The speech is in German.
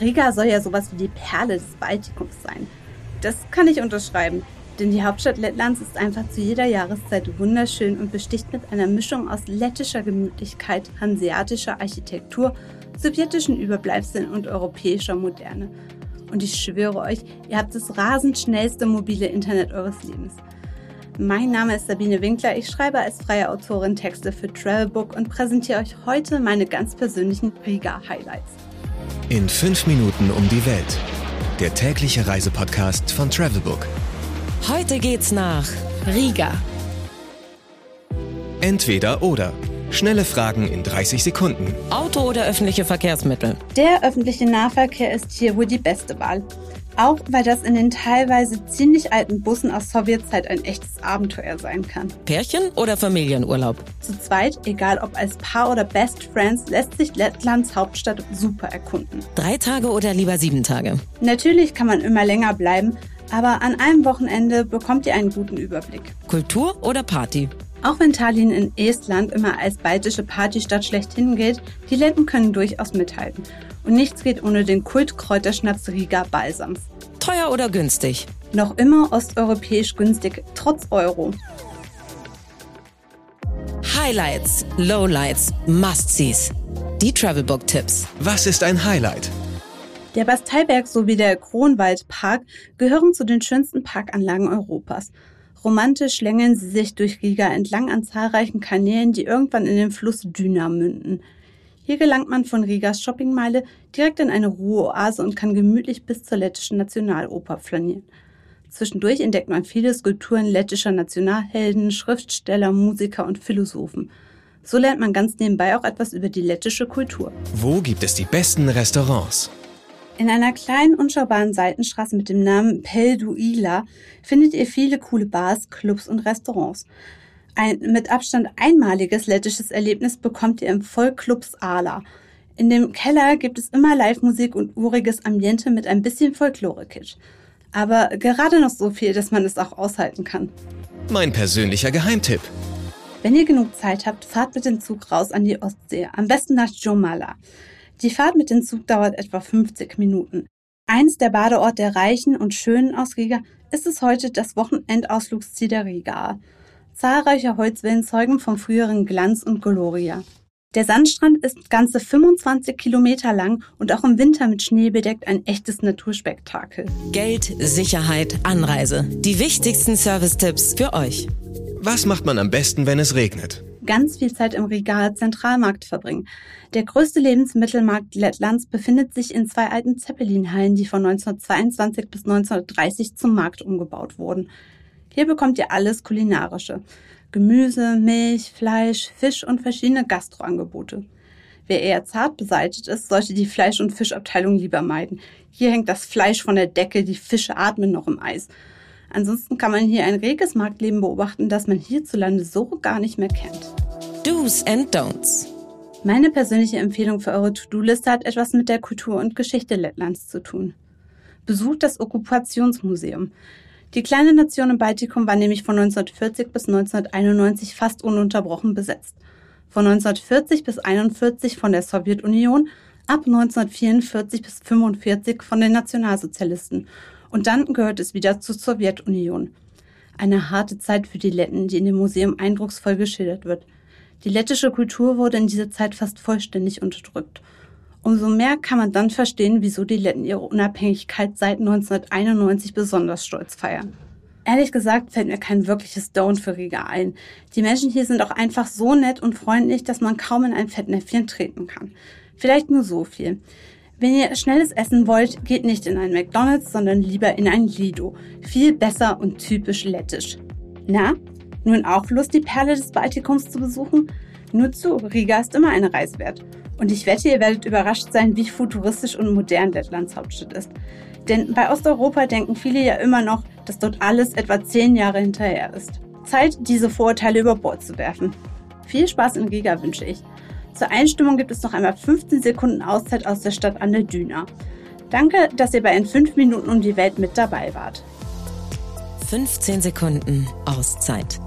Riga soll ja sowas wie die Perle des Baltikums sein. Das kann ich unterschreiben, denn die Hauptstadt Lettlands ist einfach zu jeder Jahreszeit wunderschön und besticht mit einer Mischung aus lettischer Gemütlichkeit, hanseatischer Architektur, sowjetischen Überbleibseln und europäischer Moderne. Und ich schwöre euch, ihr habt das rasend schnellste mobile Internet eures Lebens. Mein Name ist Sabine Winkler. Ich schreibe als freie Autorin Texte für Travelbook und präsentiere euch heute meine ganz persönlichen Riga-Highlights. In fünf Minuten um die Welt. Der tägliche Reisepodcast von Travelbook. Heute geht's nach Riga. Entweder oder. Schnelle Fragen in 30 Sekunden. Auto oder öffentliche Verkehrsmittel? Der öffentliche Nahverkehr ist hier wohl die beste Wahl. Auch weil das in den teilweise ziemlich alten Bussen aus Sowjetzeit ein echtes Abenteuer sein kann. Pärchen oder Familienurlaub? Zu zweit, egal ob als Paar oder Best Friends, lässt sich Lettlands Hauptstadt super erkunden. Drei Tage oder lieber sieben Tage? Natürlich kann man immer länger bleiben, aber an einem Wochenende bekommt ihr einen guten Überblick. Kultur oder Party? Auch wenn Tallinn in Estland immer als baltische Partystadt schlechthin gilt, die Letten können durchaus mithalten. Und nichts geht ohne den Kultkräuterschnaps Riga Balsams. Teuer oder günstig? Noch immer osteuropäisch günstig, trotz Euro. Highlights, Lowlights, Must-Sees. Die Travelbook-Tipps. Was ist ein Highlight? Der Basteiberg sowie der Kronwaldpark gehören zu den schönsten Parkanlagen Europas. Romantisch schlängeln sie sich durch Riga entlang an zahlreichen Kanälen, die irgendwann in den Fluss Düna münden. Hier gelangt man von Rigas Shoppingmeile direkt in eine Ruheoase und kann gemütlich bis zur lettischen Nationaloper flanieren. Zwischendurch entdeckt man viele Skulpturen lettischer Nationalhelden, Schriftsteller, Musiker und Philosophen. So lernt man ganz nebenbei auch etwas über die lettische Kultur. Wo gibt es die besten Restaurants? In einer kleinen, unschaubaren Seitenstraße mit dem Namen Pelduila findet ihr viele coole Bars, Clubs und Restaurants. Ein mit Abstand einmaliges lettisches Erlebnis bekommt ihr im Vollclubs Ala. In dem Keller gibt es immer Live-Musik und uriges Ambiente mit ein bisschen Folklore-Kitsch. Aber gerade noch so viel, dass man es auch aushalten kann. Mein persönlicher Geheimtipp. Wenn ihr genug Zeit habt, fahrt mit dem Zug raus an die Ostsee, am besten nach Jomala. Die Fahrt mit dem Zug dauert etwa 50 Minuten. Eins der Badeort der Reichen und Schönen aus Riga ist es heute das Wochenendausflugsziel der Riga. Zahlreiche Holzwellen zeugen vom früheren Glanz und Gloria. Der Sandstrand ist ganze 25 Kilometer lang und auch im Winter mit Schnee bedeckt ein echtes Naturspektakel. Geld, Sicherheit, Anreise. Die wichtigsten Service-Tipps für euch. Was macht man am besten, wenn es regnet? Ganz viel Zeit im Regal Zentralmarkt verbringen. Der größte Lebensmittelmarkt Lettlands befindet sich in zwei alten Zeppelin-Hallen, die von 1922 bis 1930 zum Markt umgebaut wurden. Hier bekommt ihr alles Kulinarische. Gemüse, Milch, Fleisch, Fisch und verschiedene Gastroangebote. Wer eher zart beseitigt ist, sollte die Fleisch- und Fischabteilung lieber meiden. Hier hängt das Fleisch von der Decke, die Fische atmen noch im Eis. Ansonsten kann man hier ein reges Marktleben beobachten, das man hierzulande so gar nicht mehr kennt. Do's and Don'ts. Meine persönliche Empfehlung für eure To-Do-Liste hat etwas mit der Kultur und Geschichte Lettlands zu tun. Besucht das Okkupationsmuseum. Die kleine Nation im Baltikum war nämlich von 1940 bis 1991 fast ununterbrochen besetzt. Von 1940 bis 1941 von der Sowjetunion, ab 1944 bis 1945 von den Nationalsozialisten und dann gehört es wieder zur Sowjetunion. Eine harte Zeit für die Letten, die in dem Museum eindrucksvoll geschildert wird. Die lettische Kultur wurde in dieser Zeit fast vollständig unterdrückt Umso mehr kann man dann verstehen, wieso die Letten ihre Unabhängigkeit seit 1991 besonders stolz feiern. Ehrlich gesagt fällt mir kein wirkliches Don't für Riga ein. Die Menschen hier sind auch einfach so nett und freundlich, dass man kaum in ein Fettnäpfchen treten kann. Vielleicht nur so viel. Wenn ihr schnelles Essen wollt, geht nicht in ein McDonald's, sondern lieber in ein Lido. Viel besser und typisch lettisch. Na, nun auch Lust, die Perle des Baltikums zu besuchen? Nur zu, Riga ist immer eine Reise wert. Und ich wette, ihr werdet überrascht sein, wie futuristisch und modern Lettlands Hauptstadt ist. Denn bei Osteuropa denken viele ja immer noch, dass dort alles etwa zehn Jahre hinterher ist. Zeit, diese Vorurteile über Bord zu werfen. Viel Spaß in Riga wünsche ich. Zur Einstimmung gibt es noch einmal 15 Sekunden Auszeit aus der Stadt an der Düna. Danke, dass ihr bei in 5 Minuten um die Welt mit dabei wart. 15 Sekunden Auszeit